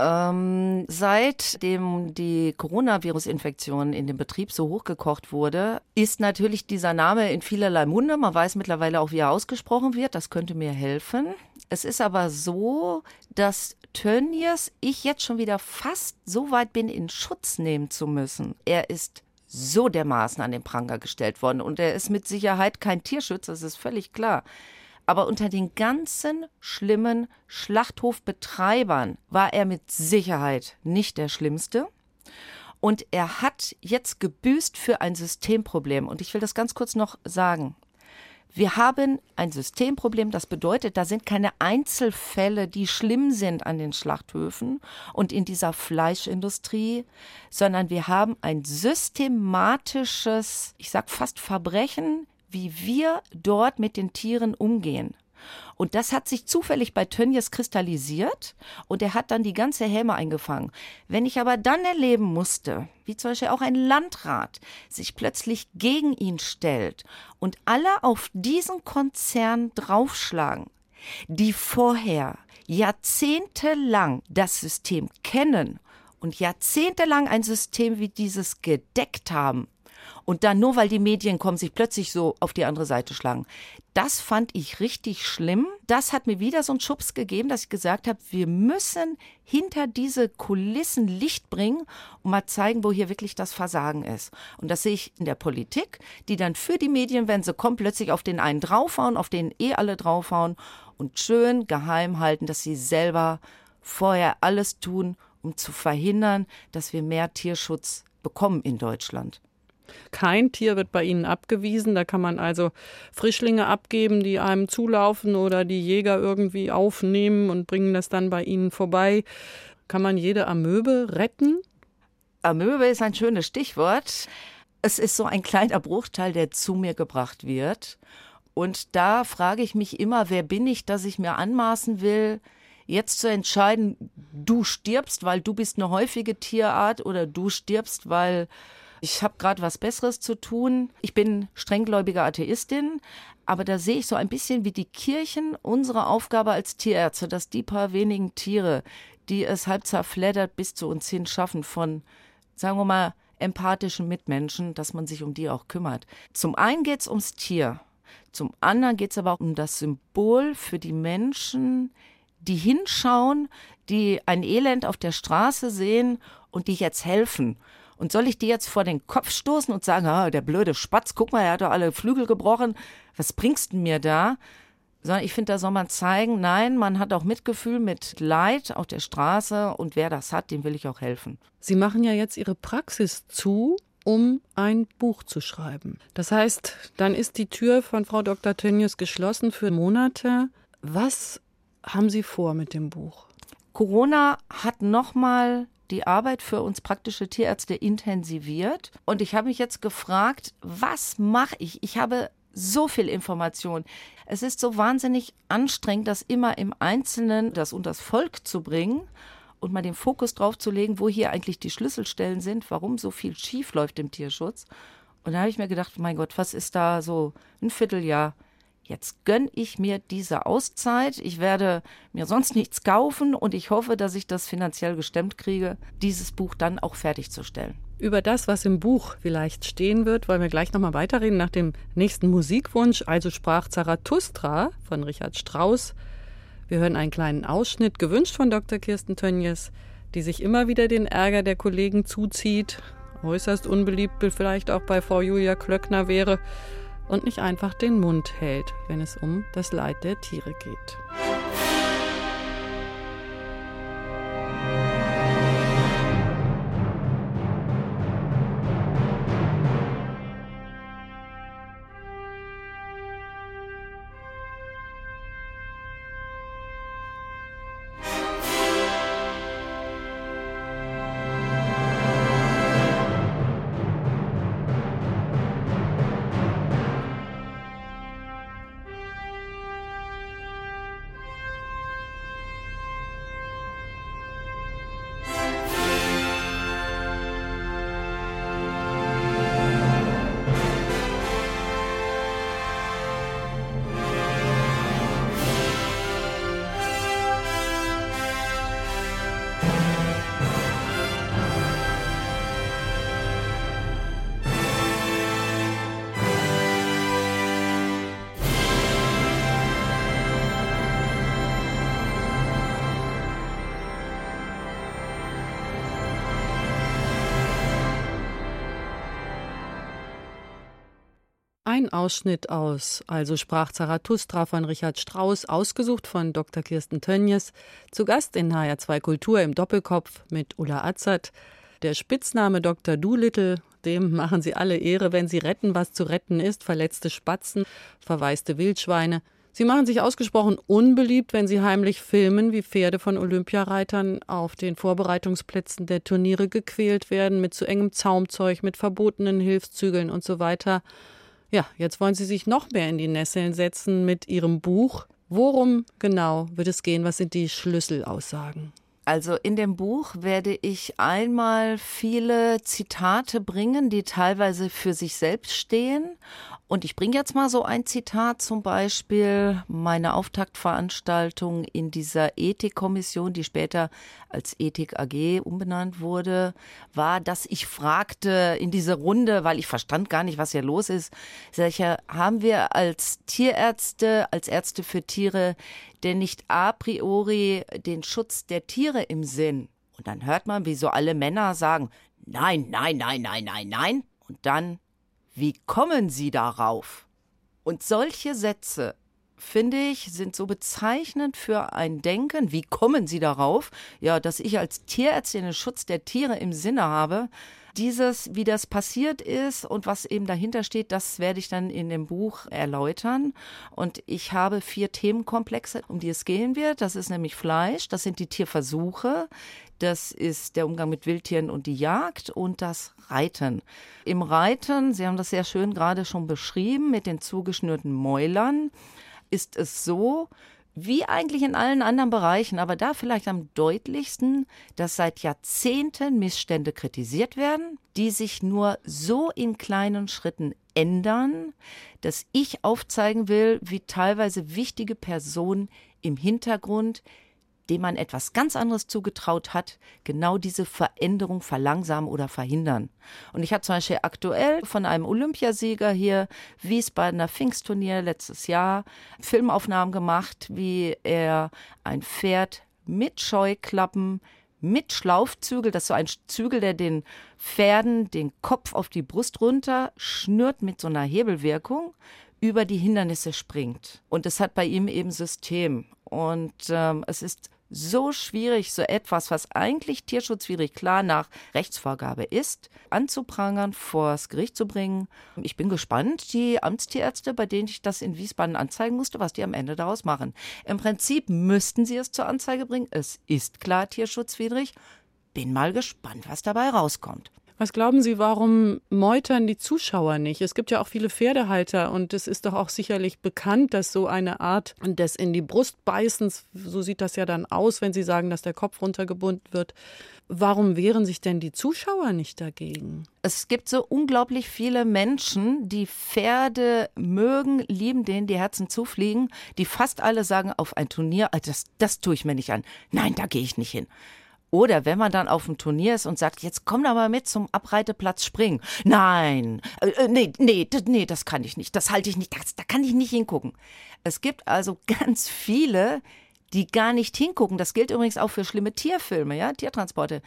Ähm, seitdem die Coronavirus-Infektion in dem Betrieb so hochgekocht wurde, ist natürlich dieser Name in vielerlei Munde. Man weiß mittlerweile auch, wie er ausgesprochen wird. Das könnte mir helfen. Es ist aber so, dass Tönnies ich jetzt schon wieder fast so weit bin, in Schutz nehmen zu müssen. Er ist so dermaßen an den Pranger gestellt worden und er ist mit Sicherheit kein Tierschützer, das ist völlig klar. Aber unter den ganzen schlimmen Schlachthofbetreibern war er mit Sicherheit nicht der Schlimmste. Und er hat jetzt gebüßt für ein Systemproblem. Und ich will das ganz kurz noch sagen. Wir haben ein Systemproblem, das bedeutet, da sind keine Einzelfälle, die schlimm sind an den Schlachthöfen und in dieser Fleischindustrie, sondern wir haben ein systematisches, ich sag fast Verbrechen wie wir dort mit den Tieren umgehen. Und das hat sich zufällig bei Tönnies kristallisiert und er hat dann die ganze Häme eingefangen. Wenn ich aber dann erleben musste, wie zum Beispiel auch ein Landrat sich plötzlich gegen ihn stellt und alle auf diesen Konzern draufschlagen, die vorher jahrzehntelang das System kennen und jahrzehntelang ein System wie dieses gedeckt haben, und dann nur weil die Medien kommen, sich plötzlich so auf die andere Seite schlagen. Das fand ich richtig schlimm. Das hat mir wieder so einen Schubs gegeben, dass ich gesagt habe, wir müssen hinter diese Kulissen Licht bringen und mal zeigen, wo hier wirklich das Versagen ist. Und das sehe ich in der Politik, die dann für die Medien, wenn sie kommen, plötzlich auf den einen draufhauen, auf den eh alle draufhauen und schön geheim halten, dass sie selber vorher alles tun, um zu verhindern, dass wir mehr Tierschutz bekommen in Deutschland. Kein Tier wird bei Ihnen abgewiesen. Da kann man also Frischlinge abgeben, die einem zulaufen oder die Jäger irgendwie aufnehmen und bringen das dann bei Ihnen vorbei. Kann man jede Amöbe retten? Amöbe ist ein schönes Stichwort. Es ist so ein kleiner Bruchteil, der zu mir gebracht wird. Und da frage ich mich immer, wer bin ich, dass ich mir anmaßen will, jetzt zu entscheiden, du stirbst, weil du bist eine häufige Tierart oder du stirbst, weil ich habe gerade was Besseres zu tun. Ich bin strenggläubige Atheistin, aber da sehe ich so ein bisschen wie die Kirchen unsere Aufgabe als Tierärzte, dass die paar wenigen Tiere, die es halb zerfleddert bis zu uns hin schaffen von, sagen wir mal, empathischen Mitmenschen, dass man sich um die auch kümmert. Zum einen geht es ums Tier, zum anderen geht es aber auch um das Symbol für die Menschen, die hinschauen, die ein Elend auf der Straße sehen und die jetzt helfen Und soll ich die jetzt vor den Kopf stoßen und sagen, ah, der blöde Spatz, guck mal, er hat doch alle Flügel gebrochen, was bringst du mir da? Sondern ich finde, da soll man zeigen, nein, man hat auch Mitgefühl mit Leid auf der Straße und wer das hat, dem will ich auch helfen. Sie machen ja jetzt Ihre Praxis zu, um ein Buch zu schreiben. Das heißt, dann ist die Tür von Frau Dr. Tönnies geschlossen für Monate. Was haben Sie vor mit dem Buch? Corona hat nochmal die Arbeit für uns praktische Tierärzte intensiviert. Und ich habe mich jetzt gefragt, was mache ich? Ich habe so viel Information. Es ist so wahnsinnig anstrengend, das immer im Einzelnen, das unters Volk zu bringen und mal den Fokus drauf zu legen, wo hier eigentlich die Schlüsselstellen sind, warum so viel schief läuft im Tierschutz. Und da habe ich mir gedacht, mein Gott, was ist da so ein Vierteljahr? Jetzt gönne ich mir diese Auszeit. Ich werde mir sonst nichts kaufen und ich hoffe, dass ich das finanziell gestemmt kriege, dieses Buch dann auch fertigzustellen. Über das, was im Buch vielleicht stehen wird, wollen wir gleich nochmal weiterreden nach dem nächsten Musikwunsch. Also sprach Zarathustra von Richard Strauss. Wir hören einen kleinen Ausschnitt, gewünscht von Dr. Kirsten Tönjes, die sich immer wieder den Ärger der Kollegen zuzieht. Äußerst unbeliebt vielleicht auch bei Frau Julia Klöckner wäre und nicht einfach den Mund hält, wenn es um das Leid der Tiere geht. Ein Ausschnitt aus Also sprach Zarathustra von Richard Strauss, ausgesucht von Dr. Kirsten Tönjes, zu Gast in HR2 Kultur im Doppelkopf mit Ulla Azad. Der Spitzname Dr. Doolittle, dem machen sie alle Ehre, wenn sie retten, was zu retten ist, verletzte Spatzen, verwaiste Wildschweine. Sie machen sich ausgesprochen unbeliebt, wenn sie heimlich filmen, wie Pferde von Olympiareitern auf den Vorbereitungsplätzen der Turniere gequält werden, mit zu engem Zaumzeug, mit verbotenen Hilfszügeln und so weiter. Ja, jetzt wollen Sie sich noch mehr in die Nesseln setzen mit Ihrem Buch. Worum genau wird es gehen? Was sind die Schlüsselaussagen? Also in dem Buch werde ich einmal viele Zitate bringen, die teilweise für sich selbst stehen und ich bringe jetzt mal so ein Zitat, zum Beispiel meine Auftaktveranstaltung in dieser Ethikkommission, die später als Ethik AG umbenannt wurde, war, dass ich fragte in dieser Runde, weil ich verstand gar nicht, was hier los ist, solche haben wir als Tierärzte, als Ärzte für Tiere denn nicht a priori den Schutz der Tiere im Sinn? Und dann hört man, wie so alle Männer sagen, nein, nein, nein, nein, nein, nein. Und dann wie kommen Sie darauf? Und solche Sätze, finde ich, sind so bezeichnend für ein Denken. Wie kommen Sie darauf? Ja, dass ich als Tierärztin den Schutz der Tiere im Sinne habe. Dieses, wie das passiert ist und was eben dahinter steht, das werde ich dann in dem Buch erläutern. Und ich habe vier Themenkomplexe, um die es gehen wird. Das ist nämlich Fleisch, das sind die Tierversuche, das ist der Umgang mit Wildtieren und die Jagd und das Reiten. Im Reiten, Sie haben das sehr schön gerade schon beschrieben, mit den zugeschnürten Mäulern, ist es so, wie eigentlich in allen anderen Bereichen, aber da vielleicht am deutlichsten, dass seit Jahrzehnten Missstände kritisiert werden, die sich nur so in kleinen Schritten ändern, dass ich aufzeigen will, wie teilweise wichtige Personen im Hintergrund dem man etwas ganz anderes zugetraut hat, genau diese Veränderung verlangsamen oder verhindern. Und ich habe zum Beispiel aktuell von einem Olympiasieger hier, Wiesbadener Pfingstturnier letztes Jahr, Filmaufnahmen gemacht, wie er ein Pferd mit Scheuklappen mit Schlaufzügel, das ist so ein Zügel, der den Pferden den Kopf auf die Brust runter schnürt mit so einer Hebelwirkung, über die Hindernisse springt. Und es hat bei ihm eben System. Und ähm, es ist so schwierig, so etwas, was eigentlich tierschutzwidrig klar nach Rechtsvorgabe ist, anzuprangern, vors Gericht zu bringen. Ich bin gespannt, die Amtstierärzte, bei denen ich das in Wiesbaden anzeigen musste, was die am Ende daraus machen. Im Prinzip müssten sie es zur Anzeige bringen. Es ist klar tierschutzwidrig. Bin mal gespannt, was dabei rauskommt. Was glauben Sie, warum meutern die Zuschauer nicht? Es gibt ja auch viele Pferdehalter und es ist doch auch sicherlich bekannt, dass so eine Art des in die Brust beißens, so sieht das ja dann aus, wenn Sie sagen, dass der Kopf runtergebunden wird. Warum wehren sich denn die Zuschauer nicht dagegen? Es gibt so unglaublich viele Menschen, die Pferde mögen, lieben, denen die Herzen zufliegen, die fast alle sagen, auf ein Turnier, das, das tue ich mir nicht an. Nein, da gehe ich nicht hin. Oder wenn man dann auf dem Turnier ist und sagt, jetzt komm doch mal mit zum Abreiteplatz springen. Nein, äh nee, nee, nee, das kann ich nicht. Das halte ich nicht. Das, da kann ich nicht hingucken. Es gibt also ganz viele, die gar nicht hingucken. Das gilt übrigens auch für schlimme Tierfilme, ja, Tiertransporte.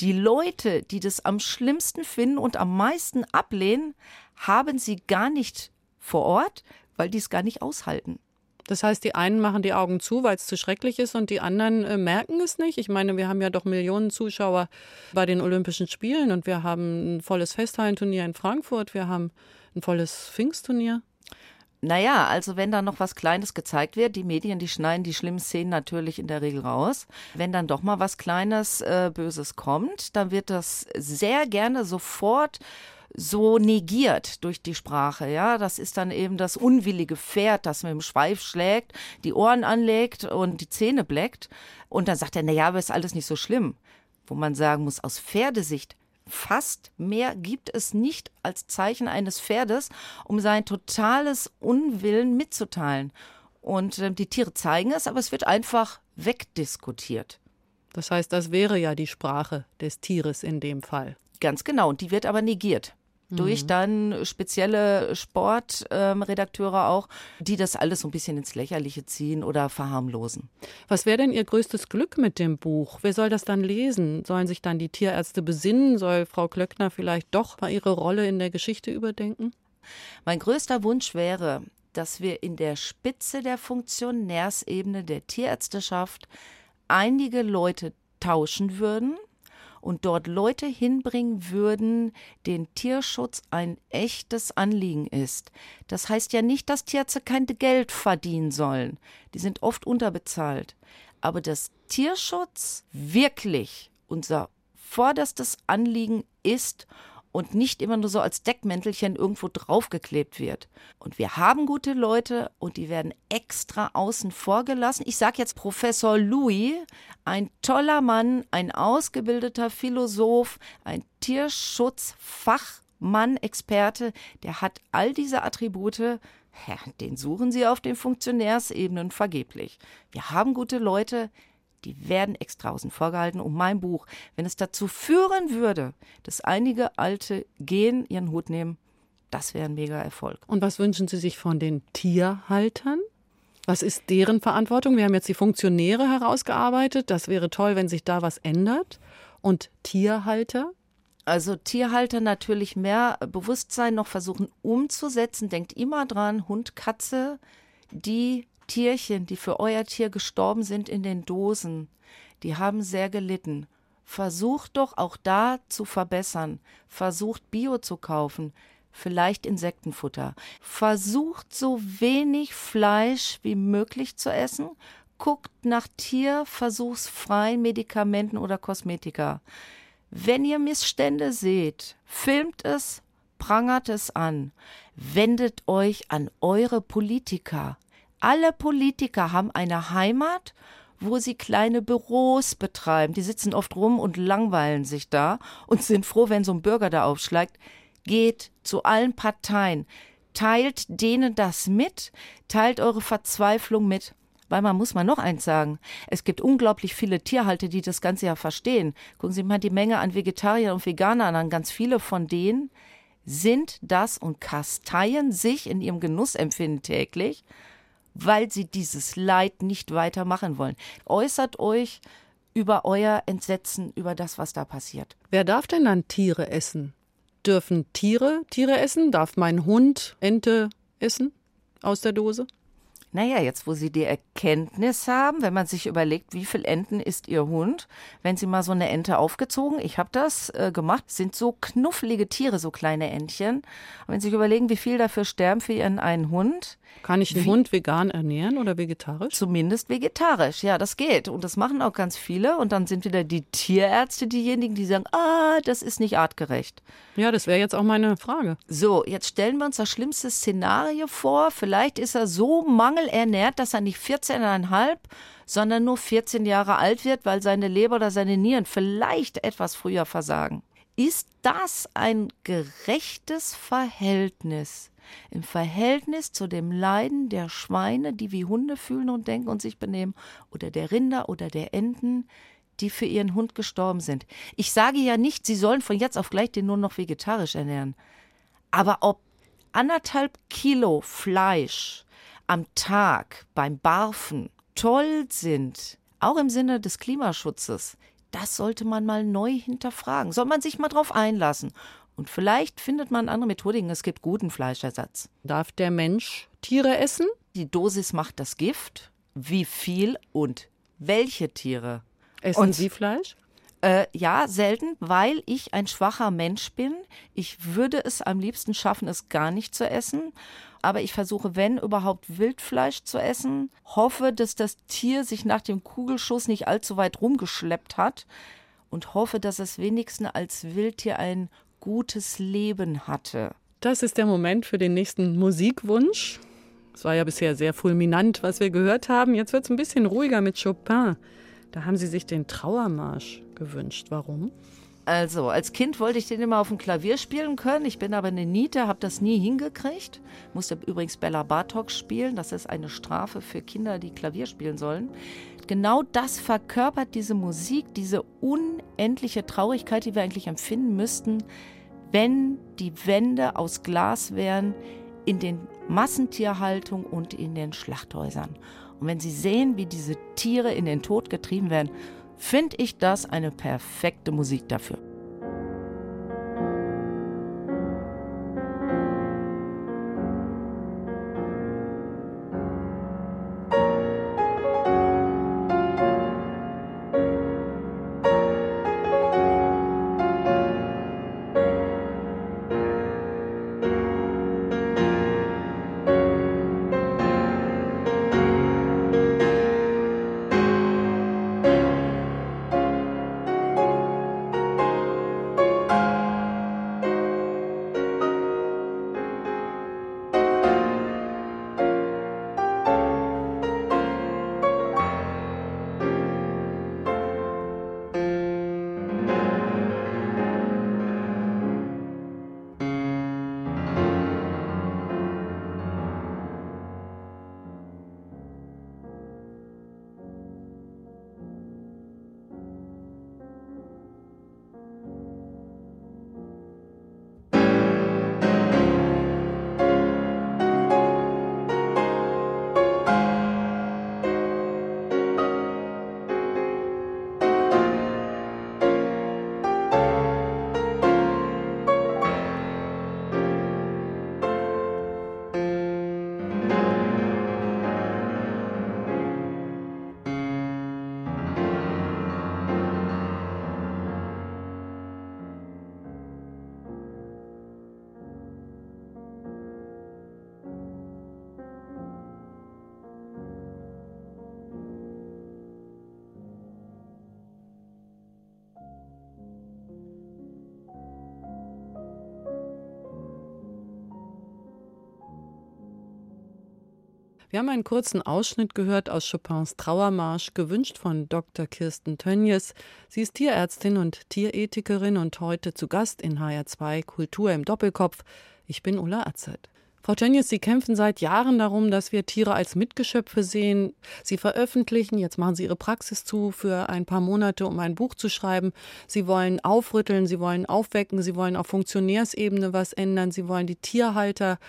Die Leute, die das am schlimmsten finden und am meisten ablehnen, haben sie gar nicht vor Ort, weil die es gar nicht aushalten. Das heißt, die einen machen die Augen zu, weil es zu schrecklich ist, und die anderen äh, merken es nicht. Ich meine, wir haben ja doch Millionen Zuschauer bei den Olympischen Spielen und wir haben ein volles Festhallenturnier in Frankfurt, wir haben ein volles Pfingstturnier. Naja, also wenn da noch was Kleines gezeigt wird, die Medien, die schneiden die schlimmen Szenen natürlich in der Regel raus. Wenn dann doch mal was Kleines, äh, Böses kommt, dann wird das sehr gerne sofort so negiert durch die Sprache. Ja, das ist dann eben das unwillige Pferd, das mit dem Schweif schlägt, die Ohren anlegt und die Zähne bleckt. Und dann sagt er, na ja, aber ist alles nicht so schlimm. Wo man sagen muss, aus Pferdesicht, fast mehr gibt es nicht als Zeichen eines Pferdes, um sein totales Unwillen mitzuteilen. Und äh, die Tiere zeigen es, aber es wird einfach wegdiskutiert. Das heißt, das wäre ja die Sprache des Tieres in dem Fall. Ganz genau, und die wird aber negiert durch mhm. dann spezielle Sportredakteure ähm, auch, die das alles so ein bisschen ins Lächerliche ziehen oder verharmlosen. Was wäre denn Ihr größtes Glück mit dem Buch? Wer soll das dann lesen? Sollen sich dann die Tierärzte besinnen? Soll Frau Klöckner vielleicht doch mal ihre Rolle in der Geschichte überdenken? Mein größter Wunsch wäre, dass wir in der Spitze der Funktionärsebene der Tierärzteschaft einige Leute tauschen würden, und dort Leute hinbringen würden, den Tierschutz ein echtes Anliegen ist. Das heißt ja nicht, dass Tierärzte kein Geld verdienen sollen. Die sind oft unterbezahlt. Aber dass Tierschutz wirklich unser vorderstes Anliegen ist und nicht immer nur so als Deckmäntelchen irgendwo draufgeklebt wird. Und wir haben gute Leute und die werden extra außen vor gelassen. Ich sage jetzt Professor Louis, ein toller Mann, ein ausgebildeter Philosoph, ein Tierschutzfachmann, Experte, der hat all diese Attribute. Den suchen Sie auf den Funktionärsebenen vergeblich. Wir haben gute Leute, die werden extra außen vorgehalten. Und mein Buch, wenn es dazu führen würde, dass einige Alte gehen, ihren Hut nehmen, das wäre ein mega Erfolg. Und was wünschen Sie sich von den Tierhaltern? Was ist deren Verantwortung? Wir haben jetzt die Funktionäre herausgearbeitet. Das wäre toll, wenn sich da was ändert. Und Tierhalter? Also Tierhalter natürlich mehr Bewusstsein noch versuchen umzusetzen. Denkt immer dran, Hund, Katze, die Tierchen, die für euer Tier gestorben sind in den Dosen, die haben sehr gelitten. Versucht doch auch da zu verbessern. Versucht Bio zu kaufen. Vielleicht Insektenfutter. Versucht so wenig Fleisch wie möglich zu essen. Guckt nach tierversuchsfreien Medikamenten oder Kosmetika. Wenn ihr Missstände seht, filmt es, prangert es an. Wendet euch an eure Politiker. Alle Politiker haben eine Heimat, wo sie kleine Büros betreiben. Die sitzen oft rum und langweilen sich da und sind froh, wenn so ein Bürger da aufschlägt. Geht zu allen Parteien, teilt denen das mit, teilt eure Verzweiflung mit. Weil man muss mal noch eins sagen. Es gibt unglaublich viele Tierhalter, die das Ganze ja verstehen. Gucken Sie mal die Menge an Vegetariern und Veganern an. Ganz viele von denen sind das und kasteien sich in ihrem Genussempfinden täglich weil sie dieses Leid nicht weitermachen wollen. Äußert euch über euer Entsetzen über das, was da passiert. Wer darf denn dann Tiere essen? Dürfen Tiere Tiere essen? Darf mein Hund Ente essen aus der Dose? Naja, jetzt wo Sie die Erkenntnis haben, wenn man sich überlegt, wie viel Enten isst Ihr Hund, wenn Sie mal so eine Ente aufgezogen, ich habe das äh, gemacht, sind so knuffelige Tiere, so kleine Entchen. Und wenn Sie sich überlegen, wie viel dafür sterben für Ihren einen Hund, kann ich den? Hund vegan ernähren oder vegetarisch? Zumindest vegetarisch, ja, das geht. Und das machen auch ganz viele. Und dann sind wieder die Tierärzte diejenigen, die sagen, ah, das ist nicht artgerecht. Ja, das wäre jetzt auch meine Frage. So, jetzt stellen wir uns das schlimmste Szenario vor. Vielleicht ist er so mangelernährt, dass er nicht 14,5, sondern nur 14 Jahre alt wird, weil seine Leber oder seine Nieren vielleicht etwas früher versagen. Ist das ein gerechtes Verhältnis? im Verhältnis zu dem Leiden der Schweine, die wie Hunde fühlen und denken und sich benehmen, oder der Rinder oder der Enten, die für ihren Hund gestorben sind. Ich sage ja nicht, sie sollen von jetzt auf gleich den nur noch vegetarisch ernähren. Aber ob anderthalb Kilo Fleisch am Tag beim Barfen toll sind, auch im Sinne des Klimaschutzes, das sollte man mal neu hinterfragen. Soll man sich mal drauf einlassen. Und vielleicht findet man andere Methodiken. Es gibt guten Fleischersatz. Darf der Mensch Tiere essen? Die Dosis macht das Gift. Wie viel und welche Tiere? Essen und, Sie Fleisch? Äh, ja, selten, weil ich ein schwacher Mensch bin. Ich würde es am liebsten schaffen, es gar nicht zu essen. Aber ich versuche, wenn überhaupt, Wildfleisch zu essen. Hoffe, dass das Tier sich nach dem Kugelschuss nicht allzu weit rumgeschleppt hat. Und hoffe, dass es wenigstens als Wildtier ein gutes Leben hatte. Das ist der Moment für den nächsten Musikwunsch. Es war ja bisher sehr fulminant, was wir gehört haben. Jetzt wird es ein bisschen ruhiger mit Chopin. Da haben Sie sich den Trauermarsch gewünscht. Warum? Also, als Kind wollte ich den immer auf dem Klavier spielen können. Ich bin aber eine Niete, habe das nie hingekriegt. Musste übrigens Bella Bartok spielen. Das ist eine Strafe für Kinder, die Klavier spielen sollen. Genau das verkörpert diese Musik, diese unendliche Traurigkeit, die wir eigentlich empfinden müssten, wenn die Wände aus Glas wären in den Massentierhaltung und in den Schlachthäusern. Und wenn Sie sehen, wie diese Tiere in den Tod getrieben werden, finde ich das eine perfekte Musik dafür. Wir haben einen kurzen Ausschnitt gehört aus Chopins Trauermarsch, gewünscht von Dr. Kirsten Tönjes. Sie ist Tierärztin und Tierethikerin und heute zu Gast in HR2 Kultur im Doppelkopf. Ich bin Ulla Atzert. Frau Tönjes, Sie kämpfen seit Jahren darum, dass wir Tiere als Mitgeschöpfe sehen. Sie veröffentlichen, jetzt machen Sie Ihre Praxis zu für ein paar Monate, um ein Buch zu schreiben. Sie wollen aufrütteln, Sie wollen aufwecken, Sie wollen auf Funktionärsebene was ändern, Sie wollen die Tierhalter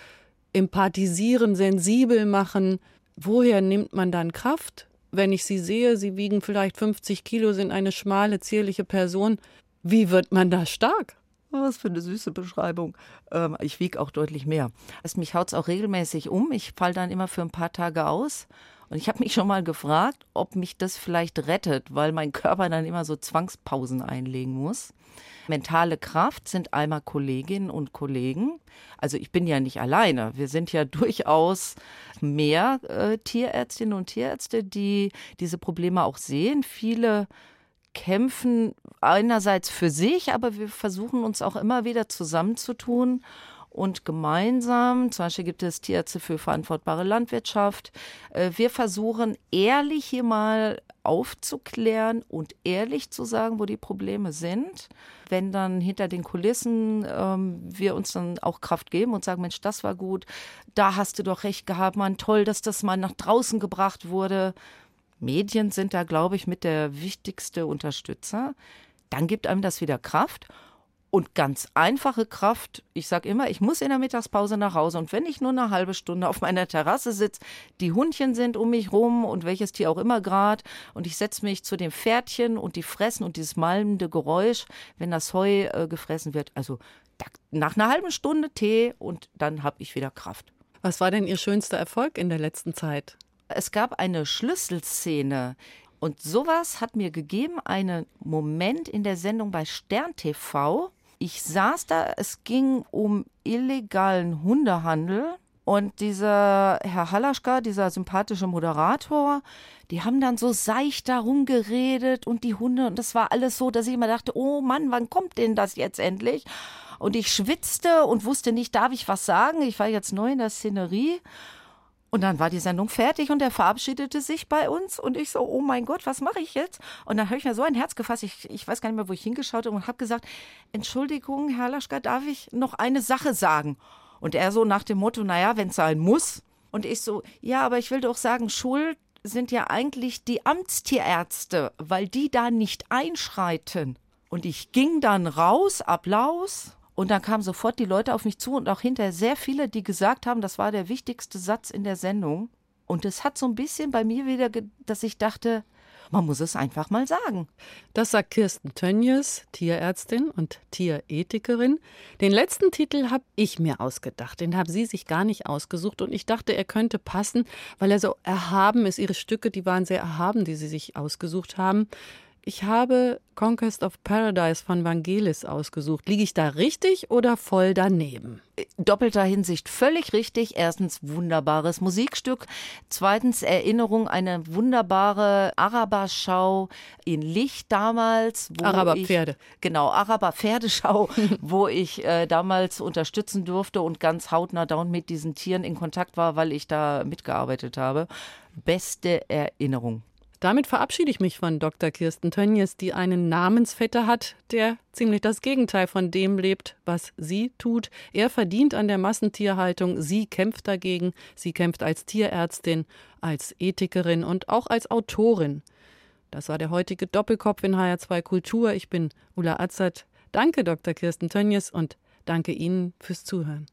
empathisieren, sensibel machen. Woher nimmt man dann Kraft, wenn ich sie sehe, sie wiegen vielleicht 50 Kilo, sind eine schmale, zierliche Person. Wie wird man da stark? Was für eine süße Beschreibung. Ähm, ich wiege auch deutlich mehr. Also mich haut es auch regelmäßig um. Ich falle dann immer für ein paar Tage aus. Und ich habe mich schon mal gefragt, ob mich das vielleicht rettet, weil mein Körper dann immer so Zwangspausen einlegen muss. Mentale Kraft sind einmal Kolleginnen und Kollegen. Also ich bin ja nicht alleine. Wir sind ja durchaus mehr äh, Tierärztinnen und Tierärzte, die diese Probleme auch sehen. Viele kämpfen einerseits für sich, aber wir versuchen uns auch immer wieder zusammenzutun und gemeinsam, zum Beispiel gibt es Tierärzte für verantwortbare Landwirtschaft, äh, wir versuchen ehrlich hier mal aufzuklären und ehrlich zu sagen, wo die Probleme sind. Wenn dann hinter den Kulissen ähm, wir uns dann auch Kraft geben und sagen, Mensch, das war gut, da hast du doch recht gehabt, man toll, dass das mal nach draußen gebracht wurde. Medien sind da, glaube ich, mit der wichtigste Unterstützer. Dann gibt einem das wieder Kraft. Und ganz einfache Kraft, ich sage immer, ich muss in der Mittagspause nach Hause und wenn ich nur eine halbe Stunde auf meiner Terrasse sitze, die Hundchen sind um mich rum und welches Tier auch immer gerade und ich setze mich zu dem Pferdchen und die fressen und dieses malmende Geräusch, wenn das Heu äh, gefressen wird. Also da, nach einer halben Stunde Tee und dann habe ich wieder Kraft. Was war denn Ihr schönster Erfolg in der letzten Zeit? Es gab eine Schlüsselszene, und sowas hat mir gegeben einen Moment in der Sendung bei Stern TV. Ich saß da, es ging um illegalen Hundehandel. Und dieser Herr Halaschka, dieser sympathische Moderator, die haben dann so seicht darum geredet und die Hunde. Und das war alles so, dass ich immer dachte, oh Mann, wann kommt denn das jetzt endlich? Und ich schwitzte und wusste nicht, darf ich was sagen? Ich war jetzt neu in der Szenerie. Und dann war die Sendung fertig und er verabschiedete sich bei uns und ich so, oh mein Gott, was mache ich jetzt? Und dann habe ich mir so ein Herz gefasst, ich, ich weiß gar nicht mehr, wo ich hingeschaut habe und habe gesagt, Entschuldigung, Herr Laschka, darf ich noch eine Sache sagen? Und er so nach dem Motto, naja, wenn es sein muss. Und ich so, ja, aber ich will doch sagen, schuld sind ja eigentlich die Amtstierärzte, weil die da nicht einschreiten. Und ich ging dann raus, Applaus, und dann kamen sofort die Leute auf mich zu und auch hinterher sehr viele, die gesagt haben, das war der wichtigste Satz in der Sendung. Und es hat so ein bisschen bei mir wieder, dass ich dachte, man muss es einfach mal sagen. Das sagt Kirsten Tönjes, Tierärztin und Tierethikerin. Den letzten Titel habe ich mir ausgedacht. Den haben Sie sich gar nicht ausgesucht. Und ich dachte, er könnte passen, weil er so erhaben ist. Ihre Stücke, die waren sehr erhaben, die Sie sich ausgesucht haben. Ich habe Conquest of Paradise von Vangelis ausgesucht. Liege ich da richtig oder voll daneben? Doppelter Hinsicht völlig richtig. Erstens wunderbares Musikstück. Zweitens Erinnerung eine wunderbare Araberschau in Licht damals. Araberpferde. Genau, Araber-Pferdeschau, wo ich äh, damals unterstützen durfte und ganz hautnah down mit diesen Tieren in Kontakt war, weil ich da mitgearbeitet habe. Beste Erinnerung. Damit verabschiede ich mich von Dr. Kirsten Tönjes, die einen Namensvetter hat, der ziemlich das Gegenteil von dem lebt, was sie tut. Er verdient an der Massentierhaltung, sie kämpft dagegen, sie kämpft als Tierärztin, als Ethikerin und auch als Autorin. Das war der heutige Doppelkopf in HR2 Kultur. Ich bin Ulla Azad. Danke, Dr. Kirsten Tönjes, und danke Ihnen fürs Zuhören.